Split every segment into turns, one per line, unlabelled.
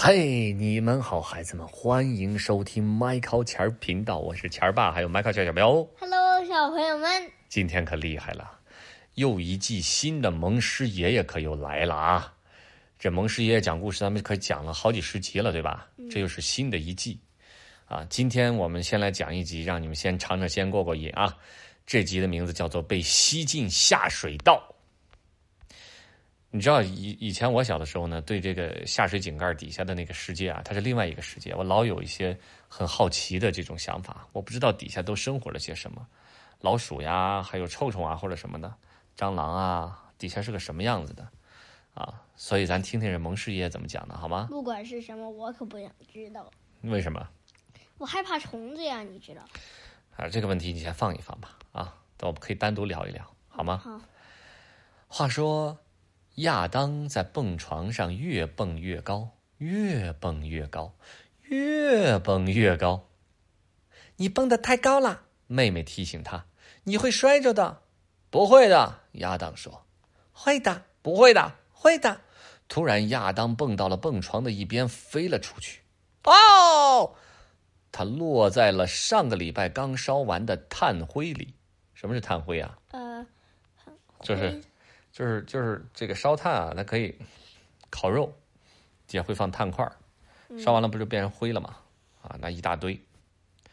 嘿，你们好，孩子们，欢迎收听麦考钱儿频道，我是钱儿爸，还有麦考钱小喵。
Hello，小朋友们，
今天可厉害了，又一季新的蒙师爷爷可又来了啊！这蒙师爷爷讲故事，咱们可讲了好几十集了，对吧？这又是新的一季啊！今天我们先来讲一集，让你们先尝尝鲜，过过瘾啊！这集的名字叫做《被吸进下水道》。你知道以以前我小的时候呢，对这个下水井盖底下的那个世界啊，它是另外一个世界，我老有一些很好奇的这种想法。我不知道底下都生活了些什么，老鼠呀，还有臭虫啊，或者什么的，蟑螂啊，底下是个什么样子的啊？所以咱听听这蒙师爷爷怎么讲的，好吗？
不管是什么，我可不想知道。
为什么
我害怕虫子呀，你知道？
啊？这个问题你先放一放吧，啊，等我们可以单独聊一聊，好吗？
好，
话说，亚当在蹦床上越蹦越高，越蹦越高，越蹦越高。你蹦得太高了，妹妹提醒他：“你会摔着的。”不会的，亚当说：“会的，不会的，会的。”突然，亚当蹦到了蹦床的一边，飞了出去。哦！他落在了上个礼拜刚烧完的炭灰里。什么是炭灰啊？
呃，
就是
灰
就是就是这个烧炭啊，它可以烤肉，底下会放炭块儿，烧完了不就变成灰了吗？啊，那一大堆。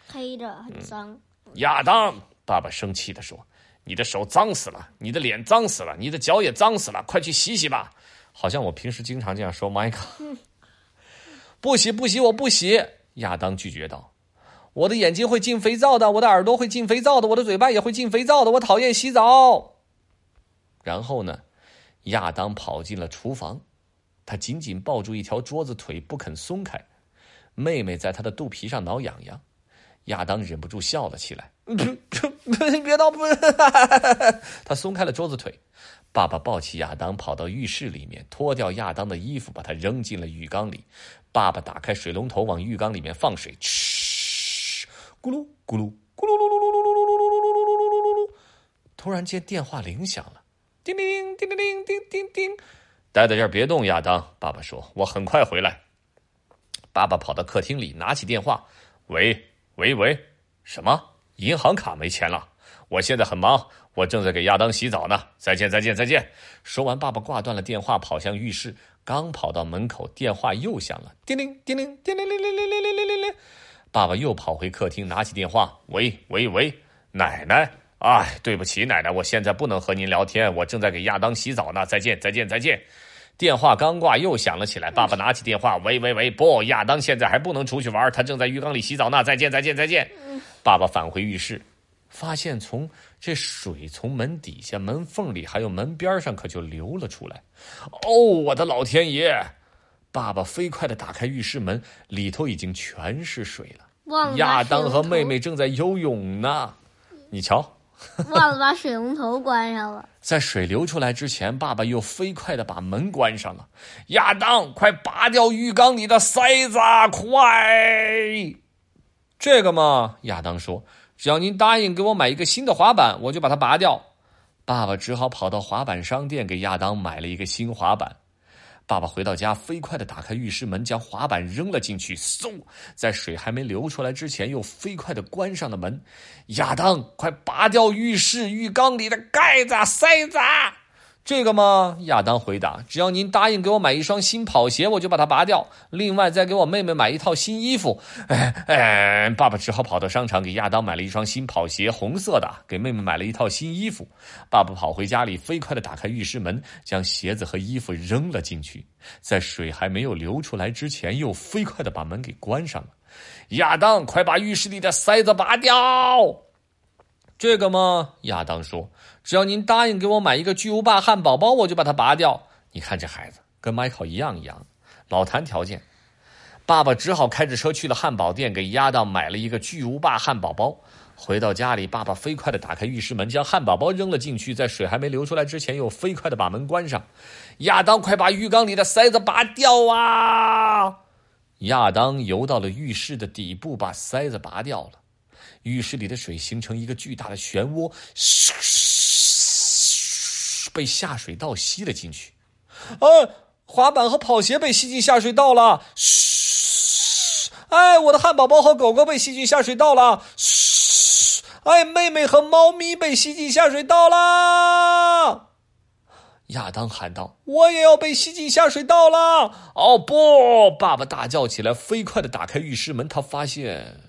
黑的很脏。
亚当，爸爸生气地说：“你的手脏死了，你的脸脏死了，你的脚也脏死了，快去洗洗吧。”好像我平时经常这样说。迈克，不洗不洗，我不洗。亚当拒绝道：“我的眼睛会进肥皂的，我的耳朵会进肥皂的，我的嘴巴也会进肥皂的，我讨厌洗澡。”然后呢，亚当跑进了厨房，他紧紧抱住一条桌子腿不肯松开。妹妹在他的肚皮上挠痒痒，亚当忍不住笑了起来。别闹！不，他松开了桌子腿。爸爸抱起亚当，跑到浴室里面，脱掉亚当的衣服，把他扔进了浴缸里。爸爸打开水龙头，往浴缸里面放水，嗤，咕噜咕噜咕噜噜噜噜噜噜噜噜噜噜噜噜。突然间，电话铃响了，叮铃叮铃铃叮叮叮。待在这儿别动，亚当。爸爸说：“我很快回来。”爸爸跑到客厅里，拿起电话：“喂喂喂，什么？银行卡没钱了？我现在很忙，我正在给亚当洗澡呢。再见再见再见。”说完，爸爸挂断了电话，跑向浴室。刚跑到门口，电话又响了，叮铃叮铃叮铃铃铃铃铃铃铃铃铃。爸爸又跑回客厅，拿起电话：“喂喂喂，奶奶。”哎，对不起，奶奶，我现在不能和您聊天，我正在给亚当洗澡呢。再见，再见，再见。电话刚挂，又响了起来。爸爸拿起电话，喂喂喂，不，亚当现在还不能出去玩，他正在浴缸里洗澡呢。再见，再见，再见。爸爸返回浴室，发现从这水从门底下、门缝里还有门边上可就流了出来。哦，我的老天爷！爸爸飞快地打开浴室门，里头已经全是水了。亚当和妹妹正在游泳呢。你瞧。
忘了把水龙头关上了。
在水流出来之前，爸爸又飞快地把门关上了。亚当，快拔掉浴缸里的塞子，快！这个嘛，亚当说：“只要您答应给我买一个新的滑板，我就把它拔掉。”爸爸只好跑到滑板商店给亚当买了一个新滑板。爸爸回到家，飞快地打开浴室门，将滑板扔了进去。嗖，在水还没流出来之前，又飞快地关上了门。亚当，快拔掉浴室浴缸里的盖子、塞子！这个吗？亚当回答：“只要您答应给我买一双新跑鞋，我就把它拔掉。另外，再给我妹妹买一套新衣服。”哎哎，爸爸只好跑到商场给亚当买了一双新跑鞋，红色的；给妹妹买了一套新衣服。爸爸跑回家里，飞快地打开浴室门，将鞋子和衣服扔了进去。在水还没有流出来之前，又飞快地把门给关上了。亚当，快把浴室里的塞子拔掉！这个吗？亚当说：“只要您答应给我买一个巨无霸汉堡包，我就把它拔掉。”你看这孩子跟迈克一样一样，老谈条件。爸爸只好开着车去了汉堡店，给亚当买了一个巨无霸汉堡包。回到家里，爸爸飞快地打开浴室门，将汉堡包扔了进去，在水还没流出来之前，又飞快地把门关上。亚当，快把浴缸里的塞子拔掉啊！亚当游到了浴室的底部，把塞子拔掉了。浴室里的水形成一个巨大的漩涡，被下水道吸了进去。啊！滑板和跑鞋被吸进下水道了。嘘！哎，我的汉堡包和狗狗被吸进下水道了。嘘！哎，妹妹和猫咪被吸进下水道啦！亚当喊道：“我也要被吸进下水道了！”哦不！爸爸大叫起来，飞快的打开浴室门。他发现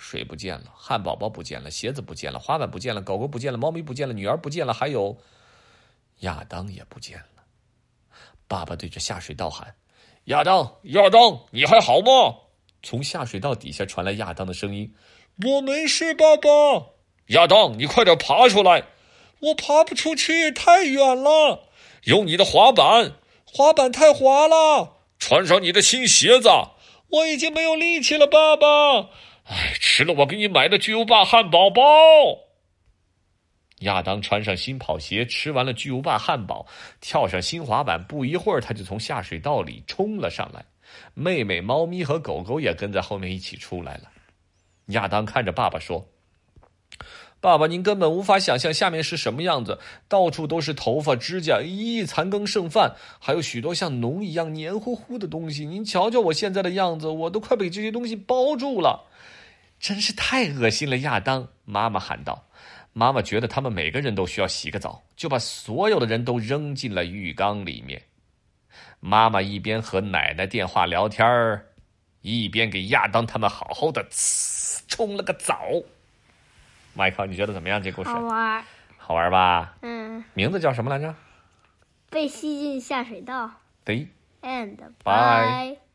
水不见了，汉堡包不见了，鞋子不见了，滑板不见了，狗狗不见了，猫咪不见了，女儿不见了，还有亚当也不见了。爸爸对着下水道喊：“亚当，亚当，你还好吗？”从下水道底下传来亚当的声音：“我没事，爸爸。”亚当，你快点爬出来！我爬不出去，太远了。用你的滑板，滑板太滑了。穿上你的新鞋子。我已经没有力气了，爸爸。哎，吃了我给你买的巨无霸汉堡包。亚当穿上新跑鞋，吃完了巨无霸汉堡，跳上新滑板，不一会儿他就从下水道里冲了上来。妹妹、猫咪和狗狗也跟在后面一起出来了。亚当看着爸爸说。爸爸，您根本无法想象下面是什么样子，到处都是头发、指甲，咦，残羹剩饭，还有许多像脓一样黏糊糊的东西。您瞧瞧我现在的样子，我都快被这些东西包住了，真是太恶心了！亚当，妈妈喊道。妈妈觉得他们每个人都需要洗个澡，就把所有的人都扔进了浴缸里面。妈妈一边和奶奶电话聊天儿，一边给亚当他们好好的冲了个澡。麦克，你觉得怎么样？这故事
好玩，
好玩吧？
嗯，
名字叫什么来着？
被吸进下水道。
对。
And
Bye.
bye.